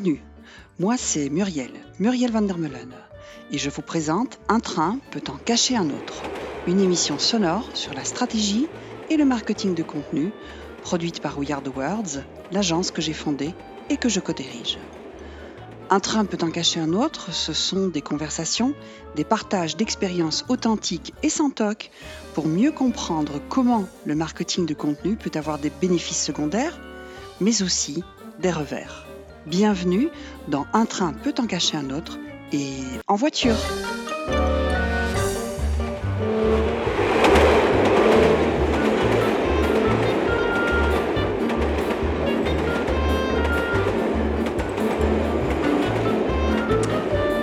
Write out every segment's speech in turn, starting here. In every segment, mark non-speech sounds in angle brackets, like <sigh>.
Bienvenue, moi c'est Muriel, Muriel van der Meulen, et je vous présente Un train peut en cacher un autre, une émission sonore sur la stratégie et le marketing de contenu, produite par We Are Words, l'agence que j'ai fondée et que je co-dirige. Un train peut en cacher un autre, ce sont des conversations, des partages d'expériences authentiques et sans toc pour mieux comprendre comment le marketing de contenu peut avoir des bénéfices secondaires, mais aussi des revers. Bienvenue dans Un train peut en cacher un autre et en voiture.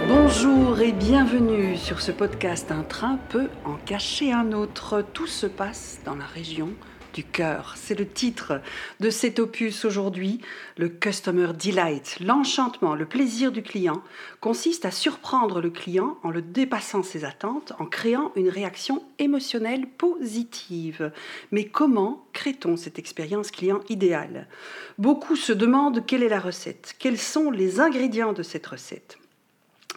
Bonjour et bienvenue sur ce podcast Un train peut en cacher un autre. Tout se passe dans la région cœur. C'est le titre de cet opus aujourd'hui. Le Customer Delight, l'enchantement, le plaisir du client, consiste à surprendre le client en le dépassant ses attentes, en créant une réaction émotionnelle positive. Mais comment crée-t-on cette expérience client idéale? Beaucoup se demandent quelle est la recette, quels sont les ingrédients de cette recette.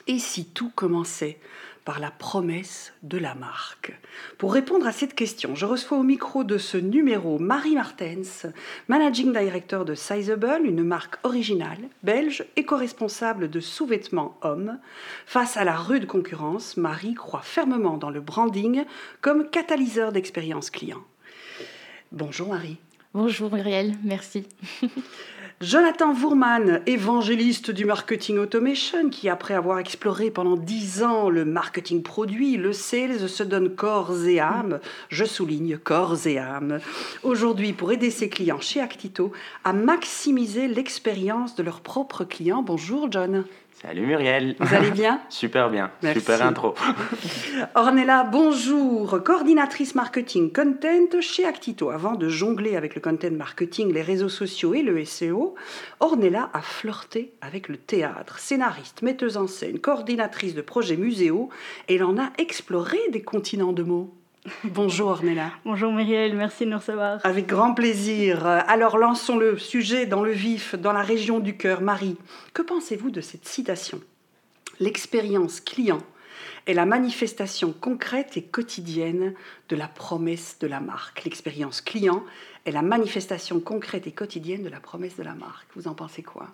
Et si tout commençait par la promesse de la marque Pour répondre à cette question, je reçois au micro de ce numéro Marie Martens, Managing Director de Sizeable, une marque originale, belge, éco-responsable de sous-vêtements hommes. Face à la rude concurrence, Marie croit fermement dans le branding comme catalyseur d'expérience client. Bonjour Marie. Bonjour Muriel, merci. <laughs> Jonathan Vourman, évangéliste du marketing automation, qui après avoir exploré pendant dix ans le marketing produit, le sales, se donne corps et âme, je souligne corps et âme, aujourd'hui pour aider ses clients chez Actito à maximiser l'expérience de leurs propres clients. Bonjour John. Salut Muriel. Vous allez bien <laughs> Super bien. Super intro. <laughs> Ornella, bonjour. Coordinatrice marketing content chez Actito. Avant de jongler avec le content marketing, les réseaux sociaux et le SEO, Ornella a flirté avec le théâtre. Scénariste, metteuse en scène, coordinatrice de projets muséaux, elle en a exploré des continents de mots. Bonjour Ornella. Bonjour Muriel, merci de nous recevoir. Avec grand plaisir. Alors lançons le sujet dans le vif, dans la région du cœur. Marie, que pensez-vous de cette citation? L'expérience client est la manifestation concrète et quotidienne de la promesse de la marque. L'expérience client est la manifestation concrète et quotidienne de la promesse de la marque. Vous en pensez quoi?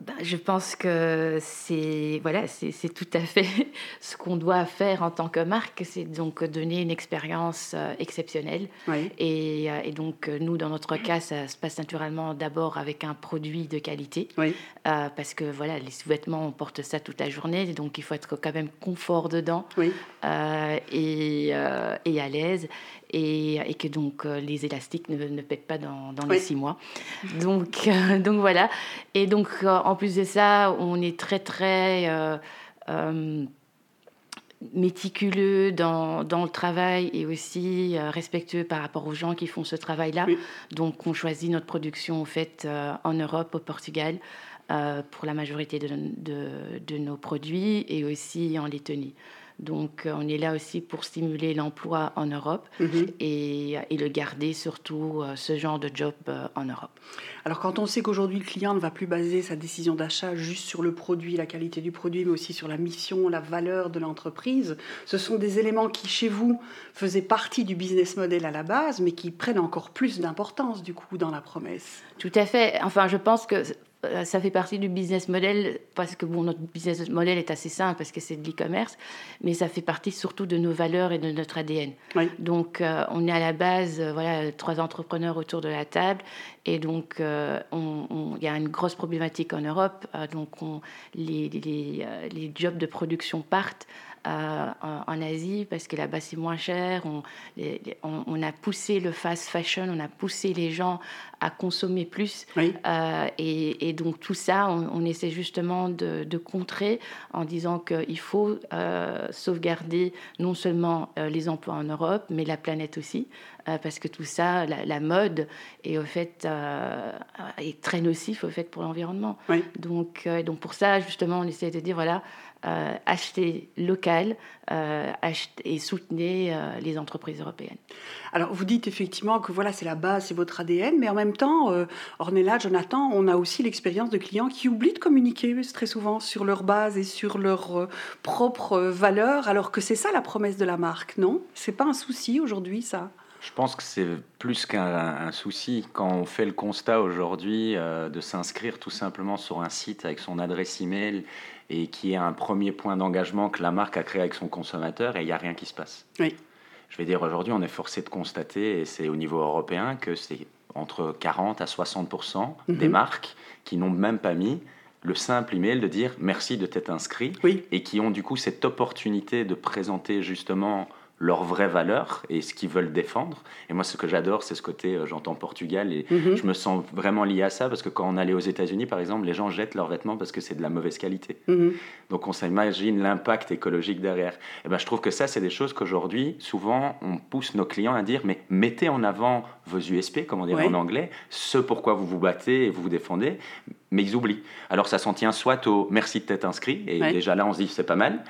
Ben, je pense que c'est voilà, c'est tout à fait <laughs> ce qu'on doit faire en tant que marque, c'est donc donner une expérience euh, exceptionnelle. Et, euh, et, donc nous, dans notre cas, ça se passe naturellement d'abord avec un produit de qualité, euh, parce que voilà, les sous-vêtements, on porte ça toute la journée, donc il faut être quand même confort dedans. Et, et à l'aise et, que donc euh, les élastiques ne, ne pètent pas dans, dans les six mois. Donc, euh, <laughs> donc voilà. Et donc euh, en plus de ça, on est très très méticuleux dans, dans, le travail et aussi respectueux par rapport aux gens qui font ce travail-là. Donc on choisit notre production en fait en Europe, au Portugal. pour la majorité de, de, de, nos produits et aussi en Lettonie. Donc, euh, on est là aussi pour stimuler l'emploi en Europe mhm. et, le garder surtout euh, ce genre de job euh, en Europe. Alors, quand on sait qu'aujourd'hui le client ne va plus baser sa décision d'achat juste sur le produit, la qualité du produit, mais aussi sur la mission, la valeur de l'entreprise, ce sont des éléments qui, chez vous, faisaient partie du business model à la base, mais qui prennent encore plus d'importance, du coup, dans la promesse. Tout à fait. Enfin, je pense que ça fait partie du business model parce que bon, notre business model est assez simple parce que c'est de l'e-commerce, mais ça fait partie surtout de nos valeurs et de notre ADN. Donc, euh, on est à la base, euh, voilà, trois entrepreneurs autour de la table, et donc il y a une grosse problématique en Europe. donc, on, les, les, les jobs de production partent. Euh, en, Asie parce que là-bas c'est moins cher. On, on, a poussé le fast fashion, on a poussé les gens à consommer plus. Euh, et, donc tout ça, on, essaie justement de, contrer en disant qu'il faut euh, sauvegarder non seulement les emplois en Europe, mais la planète aussi. parce que tout ça, la, mode est au fait est très nocif au fait pour l'environnement. Donc, donc pour ça justement, on essaie de dire voilà, euh, achetez local euh, et soutenez euh, les entreprises européennes. Alors vous dites effectivement que voilà c'est la base, c'est votre ADN, mais en même temps, Ornella, Jonathan, on a aussi l'expérience de clients qui oublient de communiquer très souvent sur leur base et sur leurs propres valeurs, alors que c'est ça la promesse de la marque, non? C'est pas un souci aujourd'hui ça? Je pense que c'est plus qu'un souci. Quand on fait le constat aujourd'hui de s'inscrire tout simplement sur un site avec son adresse email et qui est un premier point d'engagement que la marque a créé avec son consommateur et il n'y a rien qui se passe. Oui. Je vais dire aujourd'hui, on est forcé de constater, et c'est au niveau européen, que c'est entre 40 à 60 des mhm. marques qui n'ont même pas mis le simple email de dire merci de t'être inscrit oui. et qui ont du coup cette opportunité de présenter justement leurs vraies valeurs et ce qu'ils veulent défendre. Et moi, ce que j'adore, c'est ce côté, euh, j'entends Portugal, et mhm. je me sens vraiment lié à ça, parce que quand on allait aux États-Unis, par exemple, les gens jettent leurs vêtements parce que c'est de la mauvaise qualité. Mhm. Donc on s'imagine l'impact écologique derrière. Et ben, je trouve que ça, c'est des choses qu'aujourd'hui, souvent, on pousse nos clients à dire, mais mettez en avant vos USP, comme on dirait en anglais, ce pourquoi vous vous battez et vous vous défendez, mais ils oublient. Alors ça s'en tient soit au merci de t'être inscrit, et déjà là, on se dit, c'est pas mal,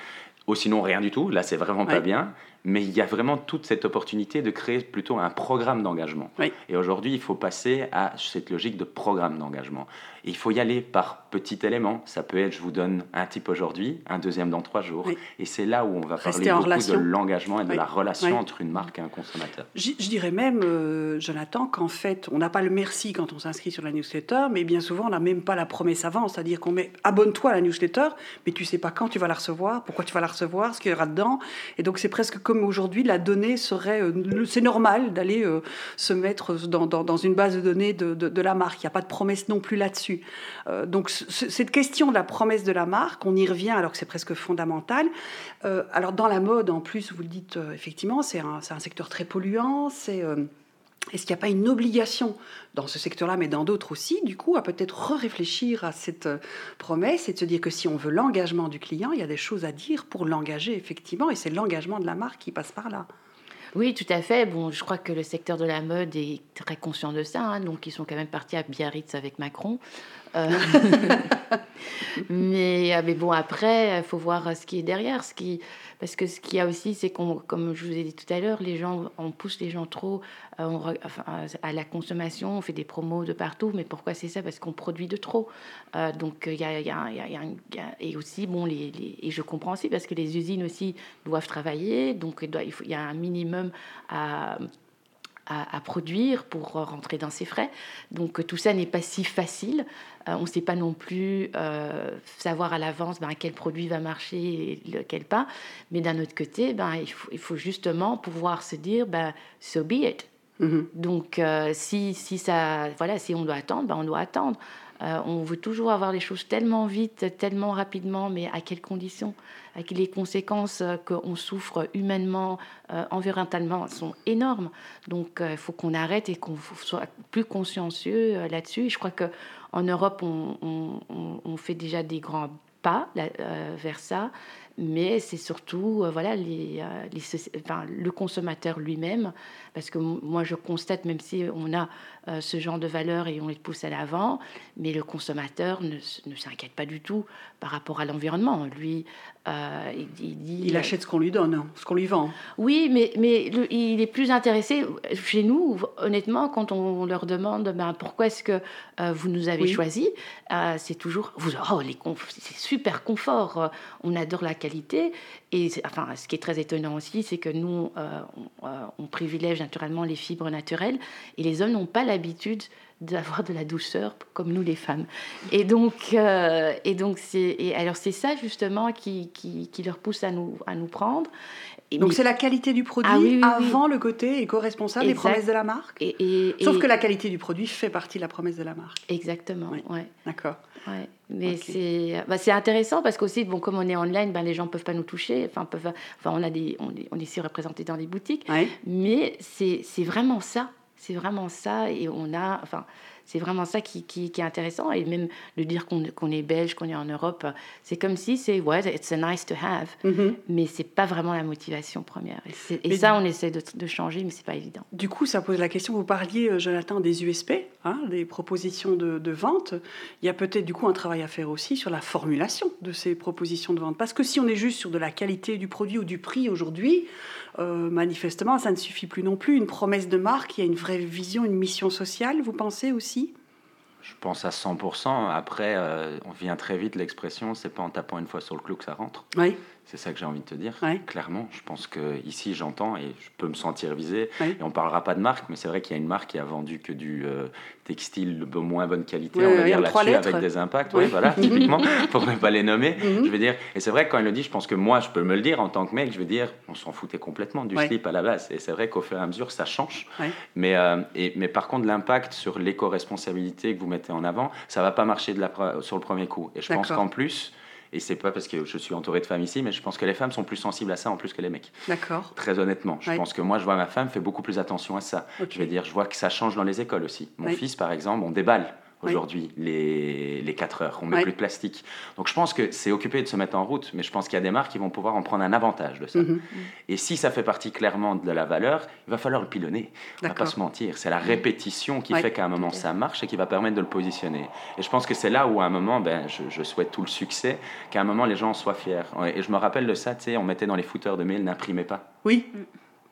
ou sinon rien du tout, là c'est vraiment pas bien mais il y a vraiment toute cette opportunité de créer plutôt un programme d'engagement. Et aujourd'hui, il faut passer à cette logique de programme d'engagement. Il faut y aller par petits éléments. Ça peut être, je vous donne un type aujourd'hui, un deuxième dans trois jours. Et c'est là où on va parler beaucoup de l'engagement et de la relation entre une marque et un consommateur. Je, dirais même, euh, Jonathan, qu'en fait, on n'a pas le merci quand on s'inscrit sur la newsletter, mais bien souvent, on n'a même pas la promesse avant. C'est-à-dire qu'on met abonne-toi à la newsletter, mais tu sais pas quand tu vas la recevoir, pourquoi tu vas la recevoir, ce qu'il y aura dedans. Et donc, c'est presque comme aujourd'hui, la donnée serait. Euh, c'est normal d'aller euh, se mettre dans, une base de données de, la marque. Il n'y a pas de promesse non plus là-dessus. Euh, donc, cette question de la promesse de la marque, on y revient alors que c'est presque fondamental. alors, dans la mode, en plus, vous le dites effectivement, c'est un, secteur très polluant. C'est. Est-ce qu'il n'y a pas une obligation dans ce secteur-là, mais dans d'autres aussi, du coup, à peut-être réfléchir à cette euh, promesse et de se dire que si on veut l'engagement du client, il y a des choses à dire pour l'engager, effectivement, et c'est l'engagement de la marque qui passe par là. Oui, tout à fait. Bon, je crois que le secteur de la mode est très conscient de ça. Hein. donc, ils sont quand même partis à Biarritz avec Macron. Euh, <laughs> mais, euh, mais bon, après, il faut voir ce qui est derrière. Ce qui, parce que ce qu'il y a aussi, c'est qu'on, comme je vous ai dit tout à l'heure, les gens, on pousse les gens trop euh, à la consommation, on fait des promos de partout. Mais pourquoi c'est ça? Parce qu'on produit de trop. Euh, donc il y a, y, et aussi bon, les, et je comprends aussi parce que les usines aussi doivent travailler. Donc il, doit, y a un minimum à à, produire pour rentrer dans ses frais. Donc tout ça n'est pas si facile. Euh, on ne sait pas non plus euh, savoir à l'avance ben, quel produit va marcher et lequel pas. Mais d'un autre côté, ben, il, faut, il, faut, justement pouvoir se dire, ben, so be it. Mm-hmm. Donc euh, si, si, ça, voilà, si on doit attendre, ben, on doit attendre. on veut toujours avoir les choses tellement vite, tellement rapidement, mais à quelles conditions? Avec les conséquences euh, qu'on souffre humainement, euh, environnementalement, sont énormes. Donc euh, il faut qu'on arrête et qu'on soit plus consciencieux là-dessus. Je crois qu'en Europe, on, fait déjà des grands pas vers ça mais c'est surtout voilà le consommateur lui-même parce que moi je constate même si on a ce genre de valeurs et on les pousse à l'avant mais le consommateur ne, ne s'inquiète pas du tout par rapport à l'environnement lui euh, il, achète ce qu'on lui donne, ce qu'on lui vend. Oui, mais, mais il est plus intéressé chez nous, honnêtement, quand on leur demande ben, pourquoi est-ce que euh, vous nous avez choisi, euh, c'est toujours vous, oh, les c'est super confort, on adore la qualité. Et enfin, ce qui est très étonnant aussi, c'est que nous, on, on, privilège naturellement les fibres naturelles et les hommes n'ont pas l'habitude d'avoir de la douceur comme nous les femmes. Et donc, euh, et donc c'est, alors c'est ça justement qui, qui, qui, leur pousse à nous, à nous prendre. Donc c'est la qualité du produit ah avant le côté éco-responsable des promesses de la marque. Et, Sauf que la qualité du produit fait partie de la promesse de la marque. Exactement. Ouais. D'accord. Ouais. Mais c'est, bah, c'est intéressant parce qu'aussi, bon, comme on est online, ben, les gens peuvent pas nous toucher. Enfin, peuvent, enfin on, a des, on, est, on est dans les boutiques. Mais c'est, c'est vraiment ça c'est vraiment ça. Et on a, enfin, C'est vraiment ça qui, qui, est intéressant. Et même de dire qu'on est belge, qu'on est en Europe, c'est comme si c'est, ouais, it's a nice to have, mm-hmm. mais c'est pas vraiment la motivation première. Et, ça, on essaie de, de changer, mais c'est pas évident. Du coup, ça pose la question, vous parliez, euh, Jonathan, des USP, hein, des propositions de, de vente. Il y a peut-être du coup un travail à faire aussi sur la formulation de ces propositions de vente. Parce que si on est juste sur de la qualité du produit ou du prix aujourd'hui, euh, manifestement, ça ne suffit plus non plus. Une promesse de marque, il y a une vraie vision, une mission sociale, vous pensez aussi je pense à 100%. Après, euh, on vient très vite l'expression, c'est pas en tapant une fois sur le clou que ça rentre. Oui. C'est ça que j'ai envie de te dire. Clairement, je pense que ici j'entends et je peux me sentir visé. Et on parlera pas de marque, mais c'est vrai qu'il y a une marque qui a vendu que du euh, textile de moins bonne qualité, on va dire là-dessus, avec des impacts. voilà, <laughs> typiquement, pour ne pas les nommer. Mhm. Je veux dire, et c'est vrai que quand il le dit, je pense que moi, je peux me le dire en tant que mec. Je veux dire, on s'en foutait complètement du slip à la base. Et c'est vrai qu'au fur et à mesure, ça change. Mais, euh, et, mais par contre, l'impact sur l'éco-responsabilité que vous mettez en avant, ça va pas marcher de la, sur le premier coup. Et je pense qu'en plus et c'est pas parce que je suis entouré de femmes ici, mais je pense que les femmes sont plus sensibles à ça en plus que les mecs. D'accord. Très honnêtement. Je pense que moi, je vois ma femme fait beaucoup plus attention à ça. Je vais dire, je vois que ça change dans les écoles aussi. Mon fils, par exemple, on déballe aujourd'hui, les, les 4 heures. On met plus de plastique. Donc je pense que c'est occupé de se mettre en route, mais je pense qu'il y a des marques qui vont pouvoir en prendre un avantage de ça. Mhm. Et si ça fait partie clairement de la valeur, il va falloir le pilonner. On va pas se mentir. C'est la répétition qui fait qu'à un moment ça marche et qui va permettre de le positionner. Et je pense que c'est là où à un moment, ben, je, souhaite tout le succès, qu'à un moment les gens soient fiers. Et je me rappelle de ça, tu sais, on mettait dans les footers de mail, n'imprimez pas. Oui.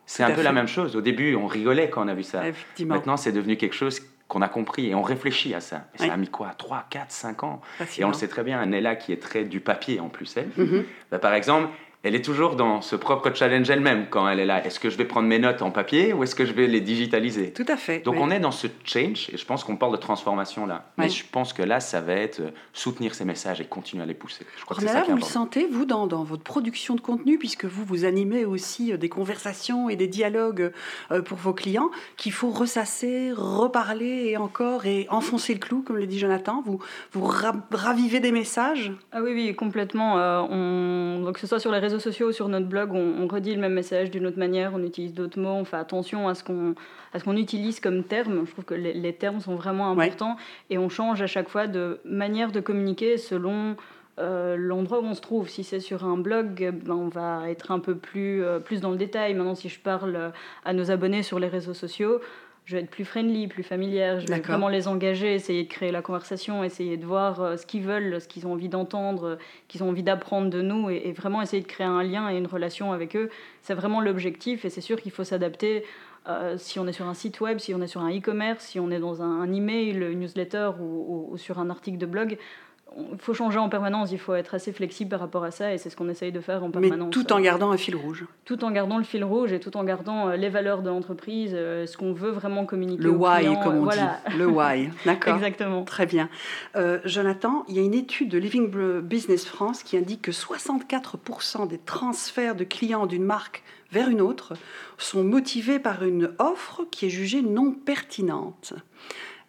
C'est un peu la même chose. Au début, on rigolait quand on a vu ça. Maintenant, c'est devenu quelque chose qu'on a compris et on réfléchit à ça. ça a mis quoi 3, 4, 5 ans? Et on le sait très bien, Nella qui est très du papier en plus, elle. Mm-hmm. Bah, par exemple, elle est toujours dans ce propre challenge elle-même quand elle est là. Est-ce que je vais prendre mes notes en papier ou est-ce que je vais les digitaliser? Tout à fait. Donc on est dans ce change et je pense qu'on parle de transformation là. Mais je pense que là, ça va être euh, soutenir ces messages et continuer à les pousser. Je crois que ça vous le sentez, vous, dans, dans, votre production de contenu, puisque vous, vous animez aussi euh, des conversations et des dialogues euh, pour vos clients, qu'il faut ressasser, reparler et encore et enfoncer le clou, comme le dit Jonathan. Vous, vous ravivez des messages Ah oui, oui, complètement. on... Donc que ce soit sur les réseaux sociaux, sur notre blog, on, redit le même message d'une autre manière, on utilise d'autres mots, on fait attention à ce qu'on à ce qu'on utilise comme terme. Je trouve que les, termes sont vraiment importants et on change à chaque fois de manière de communiquer selon euh, l'endroit où on se trouve. Si c'est sur un blog, ben, on va être un peu plus, euh, plus dans le détail. Maintenant, si je parle à nos abonnés sur les réseaux sociaux, je vais être plus friendly, plus familière, je vais vraiment les engager, essayer de créer la conversation, essayer de voir euh, ce qu'ils veulent, ce qu'ils ont envie d'entendre, euh, qu'ils ont envie d'apprendre de nous et, vraiment essayer de créer un lien et une relation avec eux. C'est vraiment l'objectif et c'est sûr qu'il faut s'adapter. Euh, si on est sur un site web, si on est sur un e-commerce, si on est dans un, email, une newsletter ou, sur un article de blog, il faut changer en permanence, il faut être assez flexible par rapport à ça et c'est ce qu'on essaye de faire en permanence. Mais tout en gardant un fil rouge. Tout en gardant le fil rouge et tout en gardant euh, les valeurs de l'entreprise, euh, ce qu'on veut vraiment communiquer. Le why, comme on voilà. dit. Le why, <laughs> d'accord. Exactement. Très bien. Euh, Jonathan, il y a une étude de Living Business France qui indique que 64% des transferts de clients d'une marque vers une autre sont motivés par une offre qui est jugée non pertinente.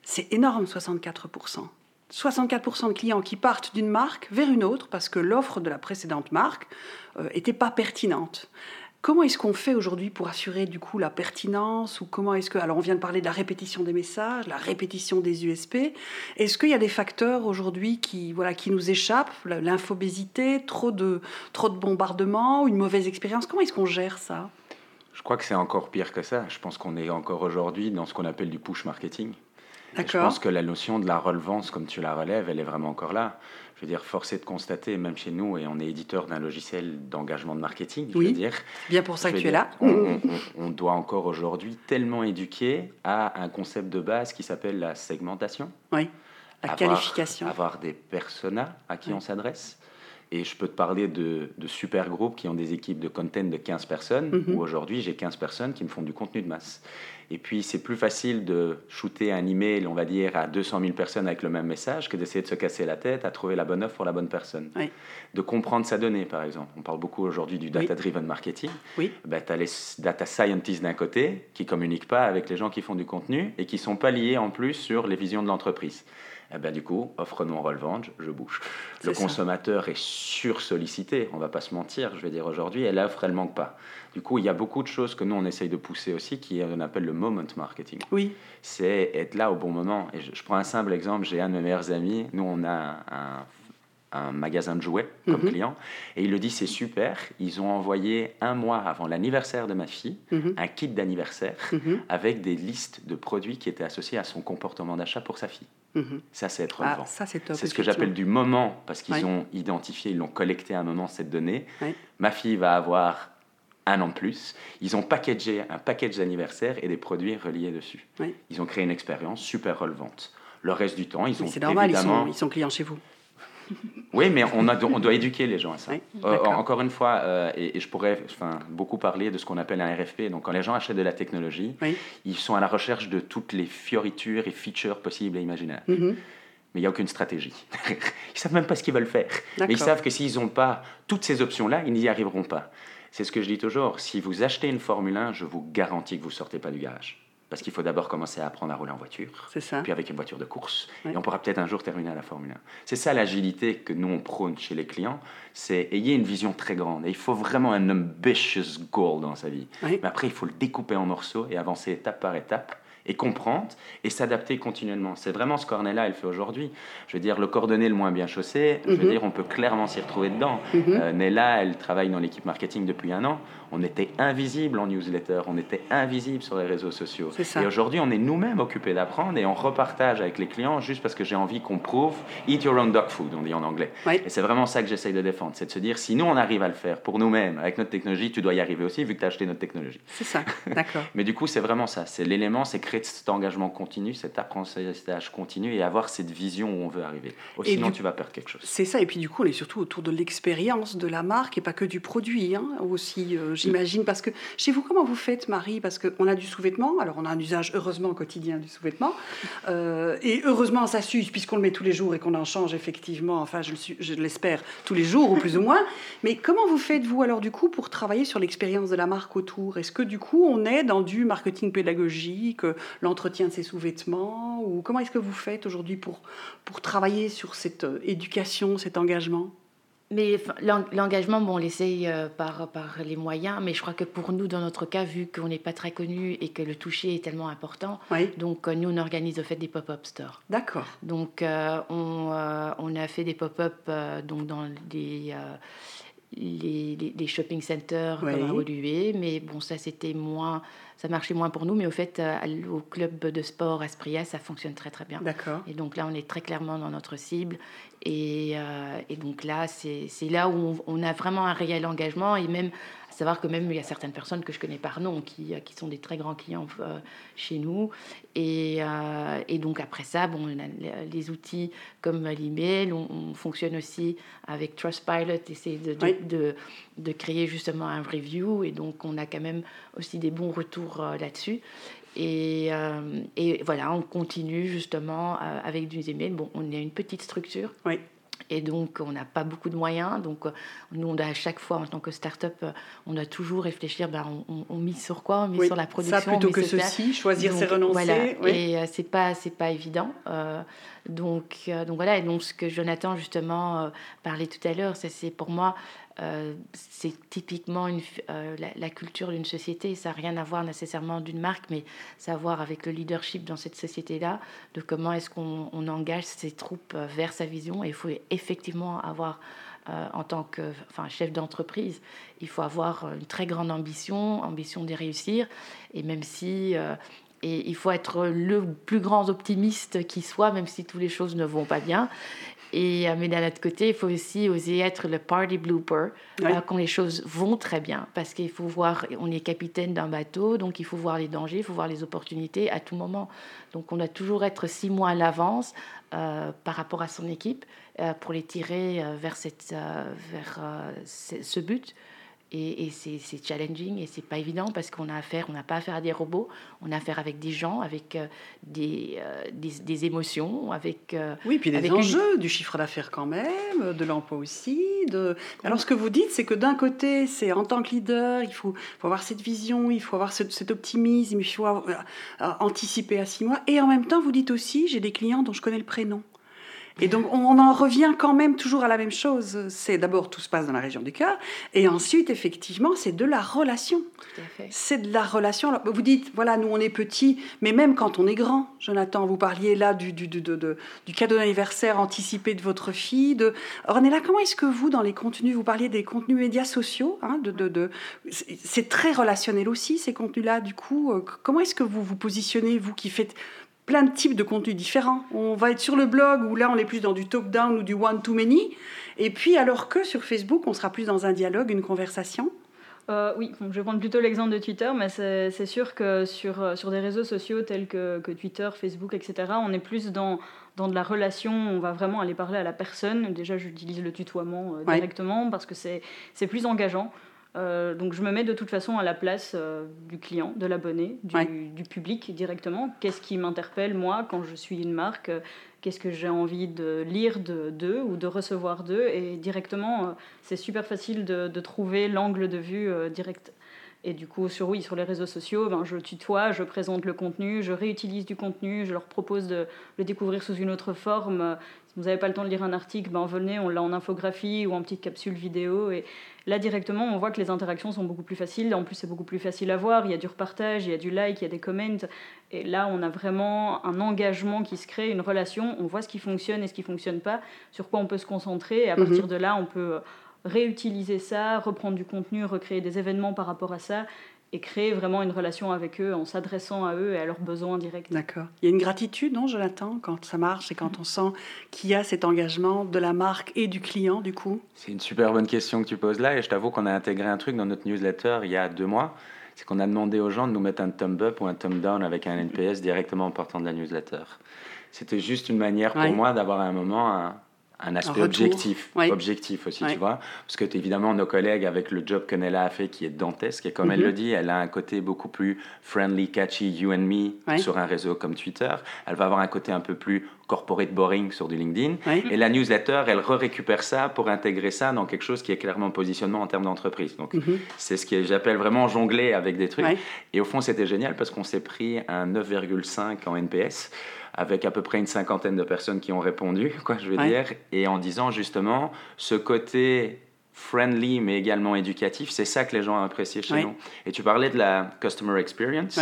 C'est énorme, 64%. 64% de clients qui partent d'une marque vers une autre parce que l'offre de la précédente marque n'était euh, pas pertinente. Comment est-ce qu'on fait aujourd'hui pour assurer du coup la pertinence ou comment est-ce que alors on vient de parler de la répétition des messages, la répétition des USP. Est-ce qu'il y a des facteurs aujourd'hui qui voilà qui nous échappent, l'infobésité, trop de trop de bombardements, une mauvaise expérience? Comment est-ce qu'on gère ça? Je crois que c'est encore pire que ça. Je pense qu'on est encore aujourd'hui dans ce qu'on appelle du push marketing. Je pense que la notion de la relevance, comme tu la relèves, elle est vraiment encore là. Je veux dire, force est de constater, même chez nous, et on est éditeur d'un logiciel d'engagement de marketing, je oui, veux dire. bien pour ça que tu es là. On, doit encore aujourd'hui tellement éduquer à un concept de base qui s'appelle la segmentation. Oui, la qualification. Avoir des personas à qui on s'adresse. Et je peux te parler de, super groupes qui ont des équipes de content de 15 personnes, mhm. où aujourd'hui j'ai 15 personnes qui me font du contenu de masse. Et puis, c'est plus facile de shooter un email, on va dire, à 200 000 personnes avec le même message que d'essayer de se casser la tête à trouver la bonne offre pour la bonne personne. De comprendre sa donnée, par exemple. On parle beaucoup aujourd'hui du data-driven marketing. Oui. Ben, tu as les data scientists d'un côté qui communiquent pas avec les gens qui font du contenu et qui sont pas liés en plus sur les visions de l'entreprise. eh ben, du coup, offre non relevante, je bouge. Le consommateur est sursollicité, on va pas se mentir, je vais dire aujourd'hui, et l'offre, elle manque pas. Du coup, il y a beaucoup de choses que nous, on essaye de pousser aussi, qui on appelle le moment marketing. Oui. C'est être là au bon moment. Et je, je prends un simple exemple, j'ai un de mes meilleurs amis, nous, on a un un magasin de jouets comme mhm. client. Et il le dit, c'est super. Ils ont envoyé un mois avant l'anniversaire de ma fille mhm. un kit d'anniversaire mhm. avec des listes de produits qui étaient associés à son comportement d'achat pour sa fille. Ça, c'est être. Ah, c'est ce que j'appelle du moment, parce qu'ils ont identifié, ils l'ont collecté à un moment, cette donnée. Ma fille va avoir un an de plus. Ils ont packagé un package d'anniversaire et des produits reliés dessus. Ils ont créé une expérience super relevante. Le reste du temps, ils ont C'est normal, évidemment... ils sont clients chez vous. <laughs> Oui, mais on, a, on, doit éduquer les gens à ça. Euh, encore une fois, euh, et, je pourrais enfin, beaucoup parler de ce qu'on appelle un RFP. Donc, quand les gens achètent de la technologie, ils sont à la recherche de toutes les fioritures et features possibles et imaginables. Mm-hmm. Mais il n'y a aucune stratégie. <laughs> ils ne savent même pas ce qu'ils veulent faire. Mais ils savent que s'ils n'ont pas toutes ces options-là, ils n'y arriveront pas. C'est ce que je dis toujours. Si vous achetez une Formule 1, je vous garantis que vous ne sortez pas du garage. Parce qu'il faut d'abord commencer à apprendre à rouler en voiture. C'est ça. Puis avec une voiture de course. Et on pourra peut-être un jour terminer à la Formule 1. C'est ça l'agilité que nous, on prône chez les clients. C'est ayez une vision très grande. Et il faut vraiment un ambitious goal dans sa vie. Mais après, il faut le découper en morceaux et avancer étape par étape et comprendre et s'adapter continuellement. C'est vraiment ce qu'Ornella, elle fait aujourd'hui. Je veux dire, le cordonnier le moins bien chaussé, je veux mhm. dire, on peut clairement s'y retrouver dedans. Mm Nella, elle travaille dans l'équipe marketing depuis un an. On était invisible en newsletter, on était invisible sur les réseaux sociaux. Et aujourd'hui, on est nous-mêmes occupés d'apprendre et on repartage avec les clients juste parce que j'ai envie qu'on prouve eat your own dog food, on dit en anglais. Et c'est vraiment ça que j'essaye de défendre, c'est de se dire si nous on arrive à le faire pour nous-mêmes avec notre technologie, tu dois y arriver aussi vu que tu as acheté notre technologie. C'est ça, d'accord. <laughs> Mais du coup, c'est vraiment ça. C'est l'élément, c'est créer cet engagement continu, cet apprentissage continu et avoir cette vision où on veut arriver. sinon, tu vas perdre quelque chose. C'est ça. Et puis du coup, on est surtout autour de l'expérience de la marque et pas que du produit. Hein, aussi, euh, j'imagine. Parce que chez vous, comment vous faites, Marie? Parce qu'on a du sous-vêtement. Alors, on a un usage heureusement quotidien du sous-vêtement. Euh, et heureusement, ça s'use puisqu'on le met tous les jours et qu'on en change effectivement. Enfin, je l'espère tous les jours ou plus ou moins. Mais comment vous faites, vous, alors, du coup, pour travailler sur l'expérience de la marque autour? Est-ce que, du coup, on est dans du marketing pédagogique, l'entretien de ses sous-vêtements Ou comment est-ce que vous faites aujourd'hui pour, pour travailler sur cette euh, éducation, cet engagement? Mais l'engagement, bon, on l'essaye euh, par, par les moyens, mais je crois que pour nous, dans notre cas, vu qu'on n'est pas très connu et que le toucher est tellement important, donc euh, nous, on organise au fait des pop-up stores. D'accord. Donc, on, on, a fait des pop-up donc dans des les, les, shopping centers comme à mais bon, ça c'était moins, ça marchait moins pour nous, mais au fait, euh, au club de sport Aspria, ça fonctionne très très bien. D'accord. Et donc là, on est très clairement dans notre cible, et, euh, et donc là, c'est là où on, on, a vraiment un réel engagement, et même savoir que même il y a certaines personnes que je connais par nom qui, euh, qui sont des très grands clients euh, chez nous. Et, euh, et, donc après ça, bon, les outils comme l'email, on, fonctionne aussi avec Trustpilot, essayer de, de, de, créer justement un review. Et donc on a quand même aussi des bons retours là-dessus. Et, et, voilà, on continue justement avec du email. Bon, on a une petite structure. Oui. Et donc, on n'a pas beaucoup de moyens. Donc, nous, on a à chaque fois, en tant que start-up, on doit toujours réfléchir ben, on, on, mise sur quoi? On mise sur la production. Ça plutôt que ceci, choisir, c'est renoncer. Voilà. Et euh, c'est pas, c'est pas évident. Euh, donc, euh, donc voilà. Et donc, ce que Jonathan, justement, parlait tout à l'heure, c'est pour moi euh, c'est typiquement une, euh, la, culture d'une société. Ça n'a rien à voir nécessairement d'une marque, mais ça voir avec le leadership dans cette société-là, de comment est-ce qu'on engage ses troupes euh, vers sa vision. Il faut effectivement avoir, en tant que enfin, chef d'entreprise, il faut avoir une très grande ambition, ambition de réussir. Et même si... et il faut être le plus grand optimiste qui soit, même si toutes les choses ne vont pas bien. Et, euh, mais d'un autre côté, il faut aussi oser être le party blooper euh, quand les choses vont très bien. Parce qu'il faut voir, on est capitaine d'un bateau, donc il faut voir les dangers, il faut voir les opportunités à tout moment. Donc on doit toujours être six mois à l'avance euh, par rapport à son équipe pour les tirer vers, cette, vers ce but. Et, c'est challenging et c'est pas évident parce qu'on a affaire, on n'a pas affaire à des robots, on a affaire avec des gens, avec euh, des, euh, des, des, émotions, avec. Euh, oui, puis des enjeux, du chiffre d'affaires quand même, de l'emploi aussi. De... Alors ce que vous dites, c'est que d'un côté, c'est en tant que leader, il faut, faut avoir cette vision, il faut avoir cet optimisme, il faut anticiper à six mois. Et en même temps, vous dites aussi, j'ai des clients dont je connais le prénom. Et donc, on en revient quand même toujours à la même chose. C'est d'abord, tout se passe dans la région du cœur. Et ensuite, effectivement, c'est de la relation. C'est de la relation. vous dites, voilà, nous, on est petits, mais même quand on est grand, Jonathan, vous parliez là du, du, du, du cadeau d'anniversaire anticipé de votre fille. De... là comment est-ce que vous, dans les contenus, vous parliez des contenus médias sociaux hein, de, de, C'est très relationnel aussi, ces contenus-là, du coup. Euh, comment est-ce que vous vous positionnez, vous qui faites plein de types de contenus différents. On va être sur le blog où là on est plus dans du top-down ou du one-to-many. Et puis alors que sur Facebook on sera plus dans un dialogue, une conversation. Euh, oui, je vais prendre plutôt l'exemple de Twitter, mais c'est sûr que sur, euh, sur des réseaux sociaux tels que, que, Twitter, Facebook, etc., on est plus dans, dans de la relation, on va vraiment aller parler à la personne. Déjà, j'utilise le tutoiement euh, directement parce que c'est plus engageant. Euh, donc je me mets de toute façon à la place euh, du client, de l'abonné, du, public directement. Qu'est-ce qui m'interpelle moi quand je suis une marque? Qu'est-ce que j'ai envie de lire d'eux ou de recevoir d'eux? Et directement, euh, c'est super facile de, de trouver l'angle de vue direct. Et du coup, sur, oui, sur les réseaux sociaux, ben, je tutoie, je présente le contenu, je réutilise du contenu, je leur propose de le découvrir sous une autre forme. Vous n'avez pas le temps de lire un article, ben, venez, on l'a en infographie ou en petite capsule vidéo. Et là, directement, on voit que les interactions sont beaucoup plus faciles. En plus, c'est beaucoup plus facile à voir. Il y a du repartage, il y a du like, il y a des comments. Et là, on a vraiment un engagement qui se crée, une relation. On voit ce qui fonctionne et ce qui ne fonctionne pas, sur quoi on peut se concentrer. Et à mhm. partir de là, on peut réutiliser ça, reprendre du contenu, recréer des événements par rapport à ça et créer vraiment une relation avec eux en s'adressant à eux et à leurs besoins directs. D'accord. Il y a une gratitude, non, Jonathan, quand ça marche et quand on sent qu'il y a cet engagement de la marque et du client, du coup? C'est une super bonne question que tu poses là et je t'avoue qu'on a intégré un truc dans notre newsletter il y a deux mois. C'est qu'on a demandé aux gens de nous mettre un thumb up ou un thumb down avec un NPS directement en portant de la newsletter. C'était juste une manière pour moi d'avoir un moment un, un aspect objectif, objectif aussi, tu vois. Parce que évidemment, nos collègues, avec le job que Nella a fait, qui est dantesque, et comme elle le mhm. dit, elle a un côté beaucoup plus friendly, catchy, you and me sur un réseau comme Twitter. Elle va avoir un côté un peu plus corporate boring sur du LinkedIn. Et la newsletter, elle re-récupère ça pour intégrer ça dans quelque chose qui est clairement positionnement en termes d'entreprise. Donc, mhm. c'est ce que j'appelle vraiment jongler avec des trucs. Et au fond, c'était génial parce qu'on s'est pris un 9,5 en NPS avec à peu près une cinquantaine de personnes qui ont répondu, <laughs> quoi, je veux dire, et en disant justement ce côté friendly mais également éducatif, c'est ça que les gens ont apprécié chez nous. Et tu parlais de la customer experience.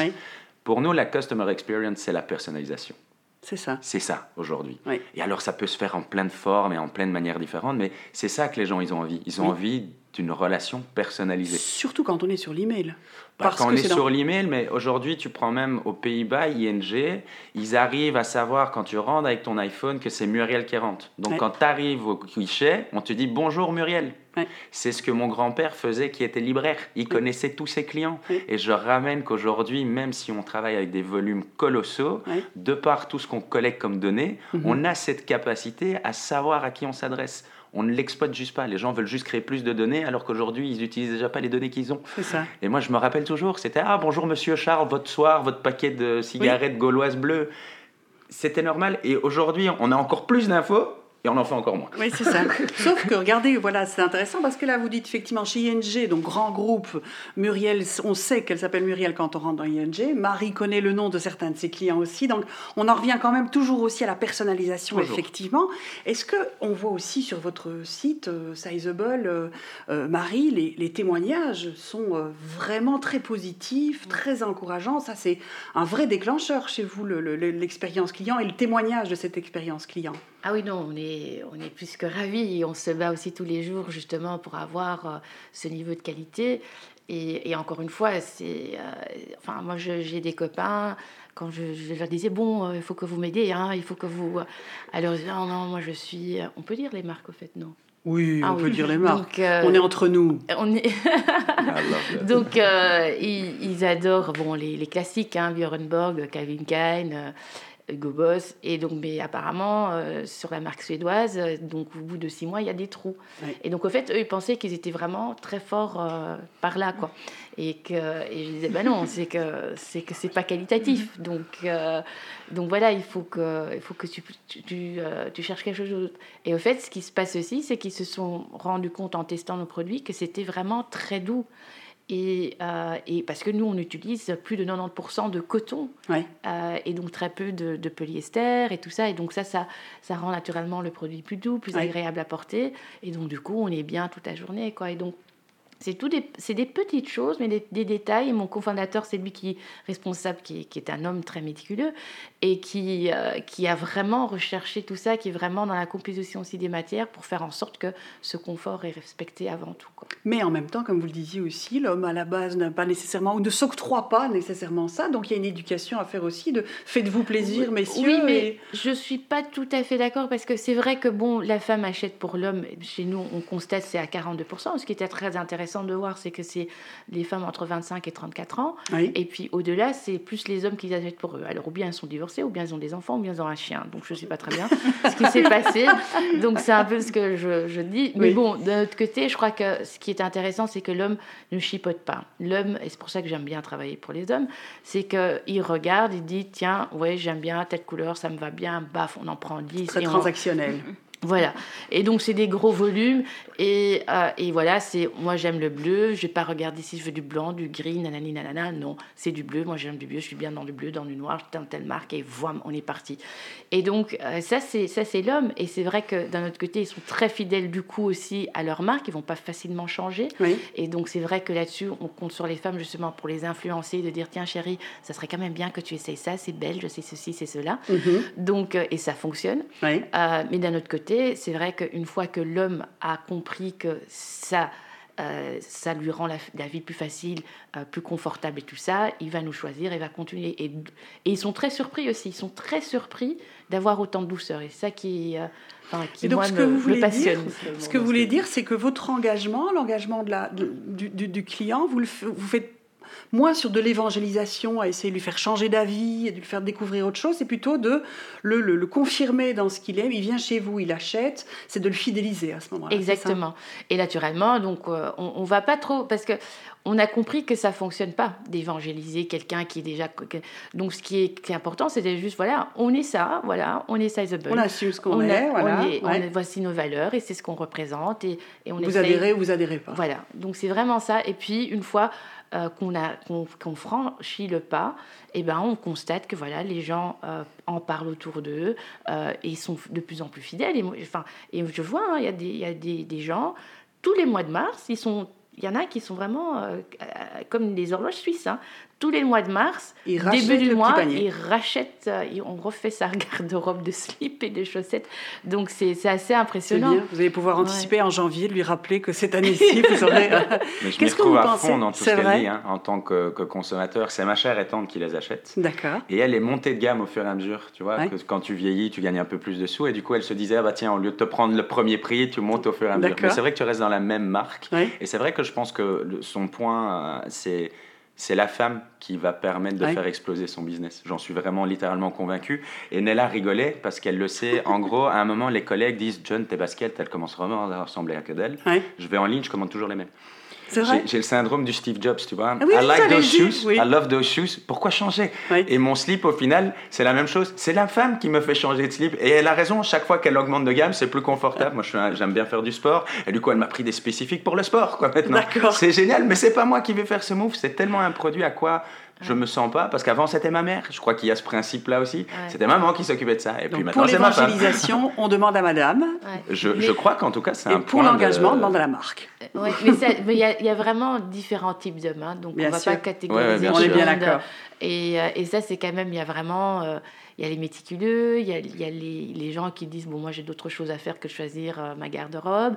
Pour nous, la customer experience, c'est la personnalisation. C'est ça. C'est ça aujourd'hui. Et alors, ça peut se faire en plein de formes et en plein de manières différentes, mais c'est ça que les gens ils ont envie. Ils ont envie d'une relation personnalisée. Surtout quand on est sur l'email. Bah, quand on est, sur l'email, mais aujourd'hui, tu prends même aux Pays-Bas, ING, ils arrivent à savoir quand tu rentres avec ton iPhone que c'est Muriel qui rentre. Donc quand tu arrives au guichet, on te dit bonjour Muriel. C'est ce que mon grand-père faisait qui était libraire. Il connaissait tous ses clients. Et je ramène qu'aujourd'hui, même si on travaille avec des volumes colossaux, de par tout ce qu'on collecte comme données, mhm. on a cette capacité à savoir à qui on s'adresse on ne l'exploite juste pas. Les gens veulent juste créer plus de données, alors qu'aujourd'hui, ils n'utilisent déjà pas les données qu'ils ont. C'est ça. Et moi, je me rappelle toujours, c'était Ah, bonjour monsieur Charles, votre soir, votre paquet de cigarettes gauloises bleues. C'était normal. Et aujourd'hui, on a encore plus d'infos et on en fait encore moins. Oui, c'est ça. <laughs> Sauf que, regardez, voilà, c'est intéressant parce que là, vous dites effectivement chez ING, donc grand groupe, Muriel, on sait qu'elle s'appelle Muriel quand on rentre dans ING. Marie connaît le nom de certains de ses clients aussi. Donc, on en revient quand même toujours aussi à la personnalisation, effectivement. Est-ce qu'on voit aussi sur votre site, euh, Sizeable, euh, euh, Marie, les, les, témoignages sont vraiment très positifs, très encourageants. Ça, c'est un vrai déclencheur chez vous, l'expérience client et le témoignage de cette expérience client. Ah oui, non, on est, on est plus que ravis. On se bat aussi tous les jours justement pour avoir euh, ce niveau de qualité. Et, encore une fois, c'est, euh, enfin, moi j'ai des copains, quand je, leur disais, bon, euh, il faut que vous m'aidiez, hein, il faut que vous... Alors, non, non, moi je suis... On peut dire les marques au fait, non? Oui, ah on peut dire les marques. on est entre nous. On est... <laughs> Donc, ils, adorent bon, les, les classiques, hein, Björn Borg, Calvin Klein, Hugo Boss. Et donc, mais apparemment, euh, sur la marque suédoise, euh, donc au bout de six mois, il y a des trous. Et donc, au fait, eux, ils pensaient qu'ils étaient vraiment très forts euh, par là, quoi. Et, que, et je disais, bah non, c'est que c'est que c'est pas qualitatif. <laughs> Donc, donc voilà, il faut que, il faut que tu, tu, tu, cherches quelque chose d'autre. Et au fait, ce qui se passe aussi, c'est qu'ils se sont rendus compte en testant nos produits que c'était vraiment très doux Et, et, parce que nous, on utilise plus de 90% de coton et donc très peu de, de, polyester et tout ça. Et donc ça, ça, ça rend naturellement le produit plus doux, plus agréable à porter. Et donc du coup, on est bien toute la journée. Quoi. Et donc c'est tout des, des petites choses, mais des, détails. Et mon cofondateur, c'est lui qui est responsable, qui, qui, est un homme très méticuleux et qui, euh, qui a vraiment recherché tout ça, qui est vraiment dans la composition aussi des matières pour faire en sorte que ce confort est respecté avant tout. Quoi. Mais en même temps, comme vous le disiez aussi, l'homme à la base n'a pas nécessairement ou ne s'octroie pas nécessairement ça. Donc il y a une éducation à faire aussi de faites-vous plaisir, messieurs. Oui, mais je suis pas tout à fait d'accord parce que c'est vrai que bon, la femme achète pour l'homme. Chez nous, on constate c'est à 42%, ce qui était très intéressant de voir, c'est que c'est les femmes entre 25 et 34 ans. Et puis au-delà, c'est plus les hommes qui achètent pour eux. Alors, ou bien ils sont divorcés, ou bien ils ont des enfants, ou bien ils ont un chien. Donc, je ne sais pas très bien ce qui s'est passé. Donc, c'est un peu ce que je, je dis. Mais bon, d'un autre côté, je crois que ce qui est intéressant, c'est que l'homme ne chipote pas. L'homme, et c'est pour ça que j'aime bien travailler pour les hommes, c'est qu'il regarde, il dit tiens, ouais, j'aime bien telle couleur, ça me va bien, baf, on en prend 10. Très transactionnel. Voilà. Et donc, c'est des gros volumes. Et, euh, et voilà, c'est moi, j'aime le bleu. Je vais pas regarder si je veux du blanc, du gris, nanani, nanana. Non, c'est du bleu. Moi, j'aime du bleu. Je suis bien dans le bleu, dans le noir. Je telle marque et voilà, on est parti. Et donc, euh, ça, c'est ça c'est l'homme. Et c'est vrai que d'un autre côté, ils sont très fidèles du coup aussi à leur marque. Ils vont pas facilement changer. Et donc, c'est vrai que là-dessus, on compte sur les femmes justement pour les influencer, de dire tiens, chérie, ça serait quand même bien que tu essayes ça. C'est belge, c'est ceci, c'est cela. Mhm. Donc, euh, et ça fonctionne. mais d'un autre côté, c'est vrai qu'une fois que l'homme a compris que ça, euh, ça lui rend la, vie plus facile, euh, plus confortable et tout ça, il va nous choisir et va continuer. Et, ils sont très surpris aussi, ils sont très surpris d'avoir autant de douceur. Et ça qui, euh, qui moi, me, passionne. ce que vous voulez dire, c'est que votre engagement, l'engagement de la, du, du, client, vous, le, vous faites moins sur de l'évangélisation, à essayer de lui faire changer d'avis et de lui faire découvrir autre chose, c'est plutôt de le, confirmer dans ce qu'il aime. Il vient chez vous, il achète, c'est de le fidéliser à ce moment-là. Exactement. Et naturellement, donc euh, on, ne va pas trop parce que on a compris que ça fonctionne pas d'évangéliser quelqu'un qui est déjà. Donc ce qui est, important, c'est juste voilà, on est ça, voilà, on est sizable. On assume ce qu'on est, voilà. voici nos valeurs et c'est ce qu'on représente et, et on Vous adhérez ou vous adhérez pas. Voilà. Donc c'est vraiment ça. Et puis une fois euh, qu'on a qu'on franchit le pas, et eh ben on constate que voilà les gens euh, en parlent autour d'eux euh, et sont de plus en plus fidèles. Et, enfin, et je vois, hein, il y a, des, des, des gens tous les mois de mars, ils sont il y en a qui sont vraiment comme des horloges suisses. Hein tous les mois de mars, début du mois, ils rachètent, euh, on refait sa <laughs> garde-robe de slip et des chaussettes. Donc c'est assez impressionnant. Vous allez pouvoir anticiper en janvier, lui rappeler que cette année-ci, vous aurez. Euh, je me <laughs> retrouve à fond dans tout ce qu'elle dit hein, en tant que, consommateur. C'est ma chère et tante qui les achète. D'accord. Et elle est montée de gamme au fur et à mesure. Tu vois, que quand tu vieillis, tu gagnes un peu plus de sous. Et du coup, elle se disait, ah bah tiens, au lieu de te prendre le premier prix, tu montes au fur et à mesure. Mais c'est vrai que tu restes dans la même marque. Et c'est vrai que je pense que son point, euh, c'est c'est la femme qui va permettre de faire exploser son business. J'en suis vraiment littéralement convaincu. Et Nella rigolait parce qu'elle le sait. En gros, à un moment, les collègues disent John, tes baskets, elles commencent vraiment à ressembler à que d'elle. Je vais en ligne, je commande toujours les mêmes. J'ai le syndrome du Steve Jobs, tu vois. Ah I like those shoes, I love those shoes. Pourquoi changer? Et mon slip, au final, c'est la même chose. C'est la femme qui me fait changer de slip. Et elle a raison, chaque fois qu'elle augmente de gamme, c'est plus confortable. Moi, j'aime bien faire du sport. Et du coup, elle m'a pris des spécifiques pour le sport, quoi, maintenant. C'est génial, mais c'est pas moi qui vais faire ce move. C'est tellement un produit à quoi je me sens pas parce qu'avant c'était ma mère. Je crois qu'il y a ce principe là aussi. C'était maman qui s'occupait de ça. Et puis maintenant c'est ma femme. Pour l'évangélisation, <laughs> on demande à madame. Je, je, crois qu'en tout cas c'est un pour l'engagement, on demande à la marque. mais il y, y, a vraiment différents types d'hommes. Hein, donc on ne va pas catégoriser. on est bien d'accord. Et, euh, et, ça c'est quand même, il y a vraiment. Euh, il y a les méticuleux, il y a, y a les, les, gens qui disent bon moi j'ai d'autres choses à faire que choisir euh, ma garde-robe,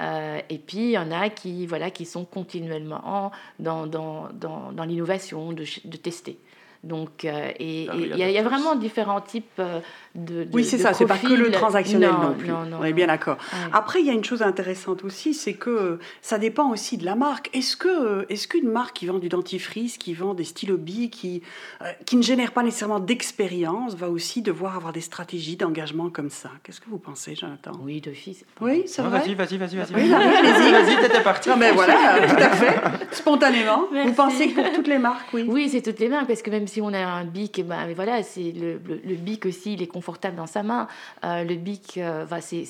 euh, et puis il y en a qui voilà qui sont continuellement dans, dans, dans, dans l'innovation, de, de, tester. Donc, euh, et il y, a vraiment différents types euh, de, de Oui, c'est ça, c'est pas que le transactionnel non, plus. On est bien d'accord. Après, il y a une chose intéressante aussi, c'est que ça dépend aussi de la marque. Est-ce que est-ce qu'une marque qui vend du dentifrice, qui vend des stylos billes, qui, euh, qui ne génère pas nécessairement d'expérience, va aussi devoir avoir des stratégies d'engagement comme ça? Qu'est-ce que vous pensez, Jonathan? Oui, d'office. Oui, c'est vrai. Vas-y, vas-y, vas-y, vas-y. Oui, allez-y, <laughs> vas-y, t'étais parti. Non, mais voilà, <laughs> tout à fait, spontanément. Vous pensez que pour toutes les marques, oui? Oui, c'est toutes les marques, parce que même si on a un bic, et eh ben, voilà, c'est le, le, bic aussi, il est confortable dans sa main. Euh, le bic, euh, c'est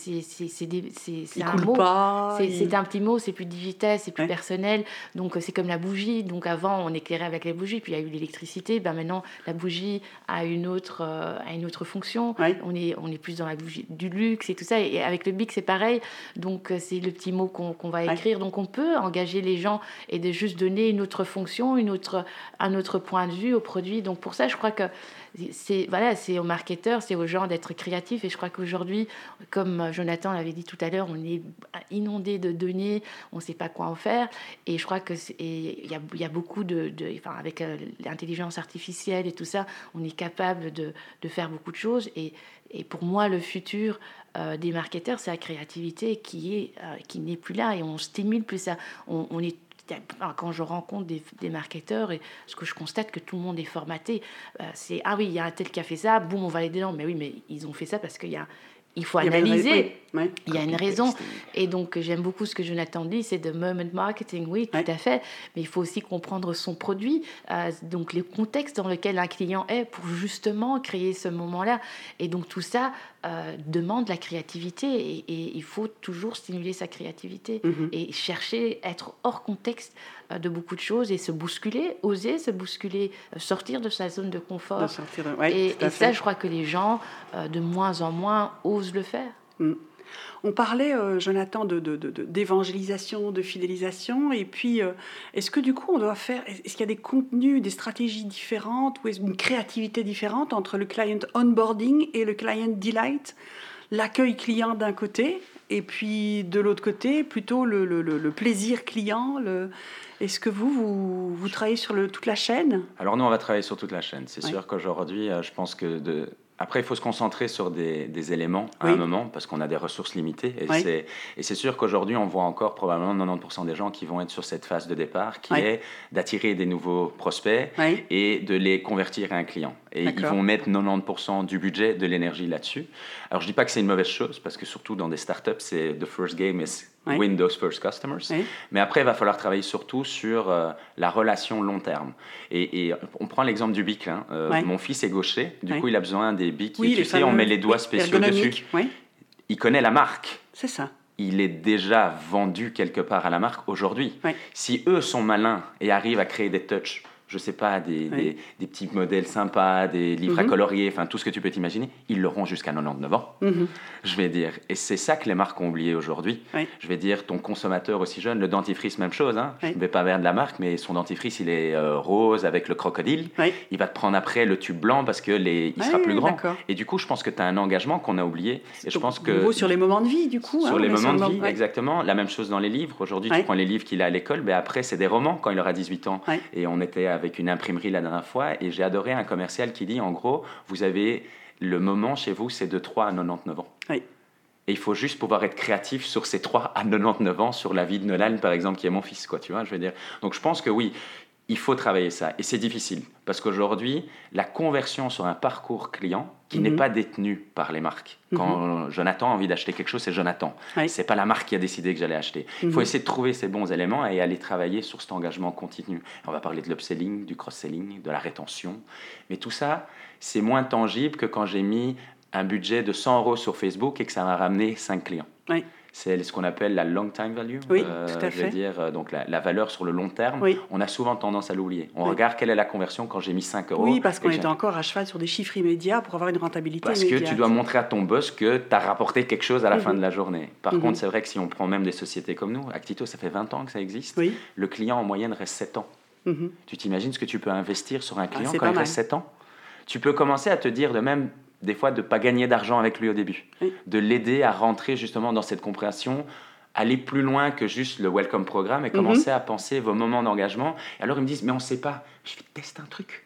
un mot. C'est un petit mot, c'est plus digital, c'est plus personnel. Donc c'est comme la bougie. Donc avant, on éclairait avec la bougie, puis il y a eu l'électricité. Ben, maintenant, la bougie a une autre, a une autre fonction. On, est, on est plus dans la bougie du luxe et tout ça. Et avec le bic, c'est pareil. Donc c'est le petit mot qu'on va écrire. Donc on peut engager les gens et de juste donner une autre fonction, une autre, un autre point de vue au produit. Donc pour ça, je crois que c'est voilà, c'est aux marketeurs, c'est aux gens d'être créatifs. Et je crois qu'aujourd'hui, comme Jonathan l'avait dit tout à l'heure, on est inondé de données, on ne sait pas quoi en faire. Et je crois que il y a, y a, beaucoup de, enfin, avec euh, l'intelligence artificielle et tout ça, on est capable de, de faire beaucoup de choses. Et, et pour moi, le futur euh, des marketeurs, c'est la créativité qui est euh, qui n'est plus là et on stimule plus ça. On, on est quand je rencontre des, marketeurs, et ce que je constate que tout le monde est formaté, euh, c'est ah oui, il y a un tel qui a fait ça, boum, on va aller dedans. Mais oui, mais ils ont fait ça parce qu'il y a il faut analyser. Il y a une raison. Et donc, j'aime beaucoup ce que Jonathan dit, c'est de moment marketing, oui, tout à fait. Mais il faut aussi comprendre son produit, euh, donc le contexte dans lequel un client est pour justement créer ce moment-là. Et donc, tout ça euh, demande la créativité et, il faut toujours stimuler sa créativité mm-hmm. et chercher, être hors contexte de beaucoup de choses et se bousculer, oser se bousculer, sortir de sa zone de confort. et, ça, je crois que les gens, de moins en moins, osent le faire. Mm. On parlait, euh, Jonathan, d'évangélisation, de, de, fidélisation. Et puis, euh, est-ce que du coup, on doit faire. Est-ce qu'il y a des contenus, des stratégies différentes ou une créativité différente entre le client onboarding et le client delight? L'accueil client d'un côté, et puis de l'autre côté, plutôt le, le plaisir client. Est-ce que vous, vous, vous, travaillez sur toute la chaîne? Alors, nous, on va travailler sur toute la chaîne. C'est sûr qu'aujourd'hui, euh, je pense que de après, il faut se concentrer sur des, éléments à un moment parce qu'on a des ressources limitées. Et c'est sûr qu'aujourd'hui, on voit encore probablement 90% des gens qui vont être sur cette phase de départ qui est d'attirer des nouveaux prospects et de les convertir à un client. Et ils vont mettre 90% du budget, de l'énergie là-dessus. Alors, je dis pas que c'est une mauvaise chose parce que surtout dans des startups, c'est the first game is win those first customers. Mais après, il va falloir travailler surtout sur euh, la relation long terme. Et, on prend l'exemple du bic. Hein. Euh, mon fils est gaucher, du coup, il a besoin des bics. Oui, tu sais, on met les doigts spéciaux dessus. Il connaît la marque. C'est ça il est déjà vendu quelque part à la marque aujourd'hui. Si eux sont malins et arrivent à créer des touches je sais pas, des, des, petits modèles sympas, des livres à mhm. colorier, enfin tout ce que tu peux t'imaginer, ils l'auront jusqu'à 99 ans, mhm. je vais dire. Et c'est ça que les marques ont oublié aujourd'hui. Je vais dire, ton consommateur aussi jeune, le dentifrice, même chose. Hein. Je ne vais pas vers de la marque, mais son dentifrice, il est euh, rose avec le crocodile. Il va te prendre après le tube blanc parce que les, il sera plus grand. Et du coup, je pense que tu as un engagement qu'on a oublié. Et je pense que sur les moments de vie, du coup. Sur hein, les moments de vie, exactement. La même chose dans les livres. Aujourd'hui, tu prends les livres qu'il a à l'école, mais après, c'est des romans quand il aura 18 ans. Et on était avec une imprimerie la dernière fois et j'ai adoré un commercial qui dit en gros, vous avez le moment chez vous, c'est de 3 à 99 ans. Et il faut juste pouvoir être créatif sur ces 3 à 99 ans, sur la vie de Nolan, par exemple, qui est mon fils, quoi, tu vois, je veux dire. Donc je pense que oui, il faut travailler ça. Et c'est difficile, parce qu'aujourd'hui, la conversion sur un parcours client qui n'est mhm. pas détenu par les marques. Quand mhm. Jonathan a envie d'acheter quelque chose, c'est Jonathan. Ce C'est pas la marque qui a décidé que j'allais acheter. Il faut mhm. essayer de trouver ces bons éléments et aller travailler sur cet engagement continu. On va parler de l'upselling, du cross-selling, de la rétention. Mais tout ça, c'est moins tangible que quand j'ai mis un budget de 100 euros sur Facebook et que ça m'a ramené 5 clients. Oui c'est ce qu'on appelle la long time value. Oui, euh, tout à fait. Je veux dire, euh, donc la, valeur sur le long terme. On a souvent tendance à l'oublier. On regarde quelle est la conversion quand j'ai mis 5 euros. Oui, parce qu'on est encore à cheval sur des chiffres immédiats pour avoir une rentabilité Parce que tu dois montrer à ton boss que tu as rapporté quelque chose à la fin mhm. de la journée. Par mhm. contre, c'est vrai que si on prend même des sociétés comme nous, Actito, ça fait 20 ans que ça existe. Le client en moyenne reste 7 ans. Mhm. Tu t'imagines ce que tu peux investir sur un ah, client quand il reste 7 ans? Tu peux commencer à te dire de même des fois de ne pas gagner d'argent avec lui au début, de l'aider à rentrer justement dans cette compréhension aller plus loin que juste le welcome programme et commencer mhm. à penser vos moments d'engagement. Alors ils me disent, mais on ne sait pas, je vais tester un truc.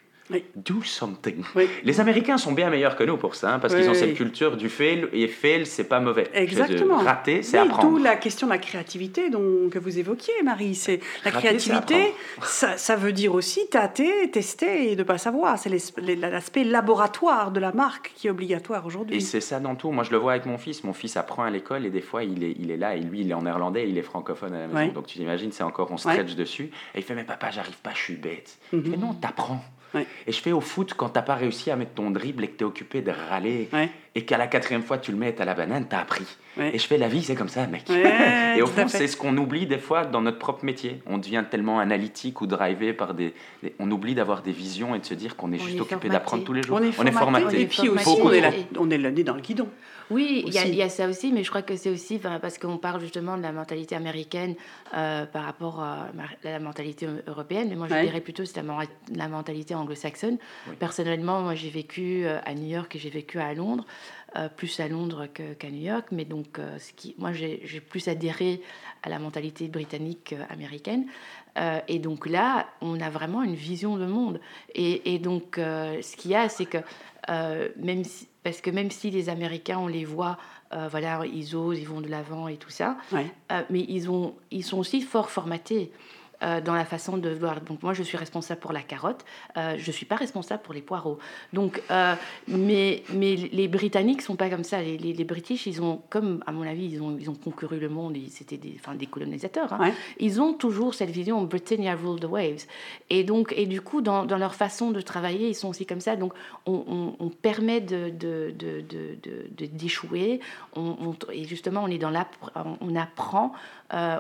Do something. Les Américains sont bien meilleurs que nous pour ça, hein, parce qu'ils ont cette culture du fail, et fail, c'est pas mauvais. Exactement. Rater, c'est apprendre. D'où la question de la créativité dont, que vous évoquiez, Marie. C'est La créativité, ça, ça, veut dire aussi tâter, tester et ne pas savoir. C'est l'aspect laboratoire de la marque qui est obligatoire aujourd'hui. Et c'est ça dans tout. Moi, je le vois avec mon fils. Mon fils apprend à l'école et des fois, il est, il est là et lui, il est en néerlandais, il est francophone à la maison. Donc tu t'imagines, c'est encore, on stretch dessus. Et il fait, mais papa, j'arrive pas, je suis bête. Mm -hmm. Mais non, t'apprends. Et je fais au foot, quand t'as pas réussi à mettre ton dribble et que tu es occupé de râler, et qu'à la quatrième fois tu le mets à la banane, tu as appris. Et je fais la vie, c'est comme ça, mec. <laughs> et au fond, c'est ce qu'on oublie des fois dans notre propre métier. On devient tellement analytique ou drivé par des. on oublie d'avoir des visions et de se dire qu'on est juste occupé d'apprendre tous les jours. On est formaté. Et puis aussi, on est, là, on est dans le guidon. Oui, il y, a ça aussi, mais je crois que c'est aussi parce qu'on parle justement de la mentalité américaine euh, par rapport à la mentalité européenne, mais moi je dirais plutôt c'est la, la, mentalité anglo-saxonne. Personnellement, moi j'ai vécu euh, à New York et j'ai vécu à Londres. Euh, plus à Londres qu'à New York, mais donc euh, ce qui, moi j'ai plus adhéré à la mentalité britannique américaine. Euh, et donc là, on a vraiment une vision de monde. Et, et donc ce qu'il y a, c'est que même parce que même si les Américains, on les voit, voilà, ils osent, ils vont de l'avant et tout ça, mais ils, ont, ils sont aussi fort formatés. Euh, dans la façon de voir. Donc moi, je suis responsable pour la carotte, euh, je ne suis pas responsable pour les poireaux. Donc, euh, mais, mais les Britanniques sont pas comme ça. Les, les, British, ils ont, comme à mon avis, ils ont, ils ont concouru le monde, c'était des, enfin, des colonisateurs. Hein. Ils ont toujours cette vision Britannia rule the waves. Et donc, et du coup, dans, dans, leur façon de travailler, ils sont aussi comme ça. Donc, on, on, permet de, de, de, d'échouer. On, et justement, on est dans on apprend.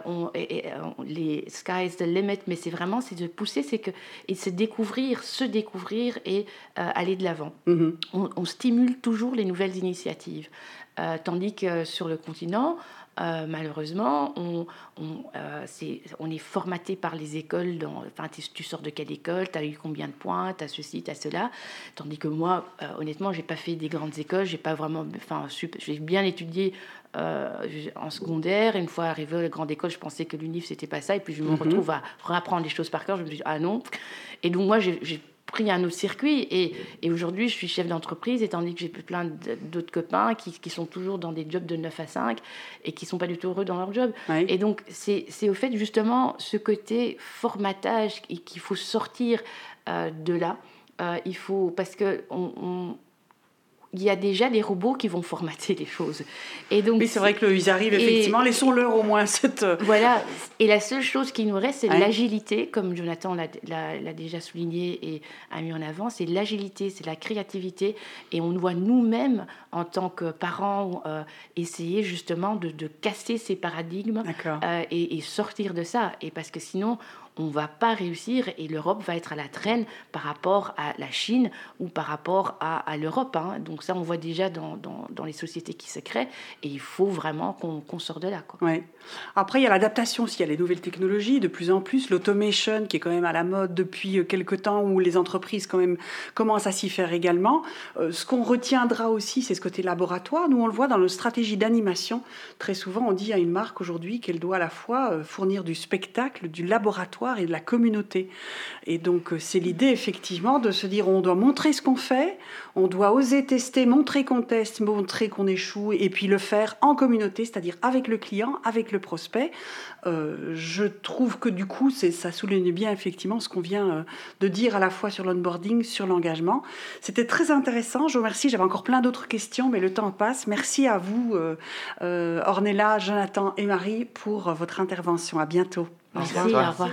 On, et, les skies the limit, mais c'est vraiment c'est de pousser, c'est que et se découvrir, se découvrir et euh, aller de l'avant. Mm-hmm. On, stimule toujours les nouvelles initiatives, euh, tandis que sur le continent, euh, malheureusement, on, on, est, on, est, formaté par les écoles. Dans, enfin, tu sors de quelle école Tu as eu combien de points Tu as ceci, tu as cela. Tandis que moi, honnêtement, j'ai pas fait des grandes écoles. J'ai pas vraiment. Enfin, j'ai bien étudié euh, en secondaire. Une fois arrivé à la grande école, je pensais que l'UNIF, c'était pas ça. Et puis je me mhm. retrouve à réapprendre les choses par cœur. Je me dis, ah non. Et donc, moi, j'ai pris un autre circuit. Et, et aujourd'hui, je suis chef d'entreprise, et tandis que j'ai plein d'autres copains qui, qui, sont toujours dans des jobs de 9 à 5 et qui sont pas du tout heureux dans leur job. Et donc, c'est au fait, justement, ce côté formatage qu'il faut sortir euh, de là. Euh, il faut parce que on, il y a déjà des robots qui vont formater les choses. Et donc, oui, c'est vrai que ils arrivent effectivement. Laissons-leur au moins cette. Euh, voilà. Et la seule chose qui nous reste, c'est l'agilité, comme Jonathan l'a déjà souligné et a mis en avant. C'est l'agilité, c'est la créativité. Et on doit nous-mêmes, en tant que parents, euh, essayer justement de, casser ces paradigmes euh, et, et, sortir de ça. Et parce que sinon, on va pas réussir et l'Europe va être à la traîne par rapport à la Chine ou par rapport à, l'Europe. Hein. Donc ça, on voit déjà dans, dans, les sociétés qui se créent et il faut vraiment qu'on qu sorte de là. Quoi. Ouais. Après, il y a l'adaptation aussi, il y a les nouvelles technologies, de plus en plus, l'automation qui est quand même à la mode depuis euh, quelques temps, où les entreprises quand même commencent à s'y faire également. Euh, ce qu'on retiendra aussi, c'est ce côté laboratoire. Nous, on le voit dans nos stratégies d'animation. Très souvent, on dit à une marque aujourd'hui qu'elle doit à la fois euh, fournir du spectacle, du laboratoire, et de la communauté. Et donc euh, c'est l'idée effectivement de se dire on doit montrer ce qu'on fait, on doit oser tester, montrer qu'on teste, montrer qu'on échoue, et puis le faire en communauté, c'est-à-dire avec le client, avec le prospect. Euh, je trouve que du coup ça souligne bien effectivement ce qu'on vient euh, de dire à la fois sur l'onboarding, sur l'engagement. C'était très intéressant, je vous remercie, j'avais encore plein d'autres questions, mais le temps passe. Merci à vous, Ornella, Jonathan et Marie, pour votre intervention. À bientôt. Merci, Au revoir.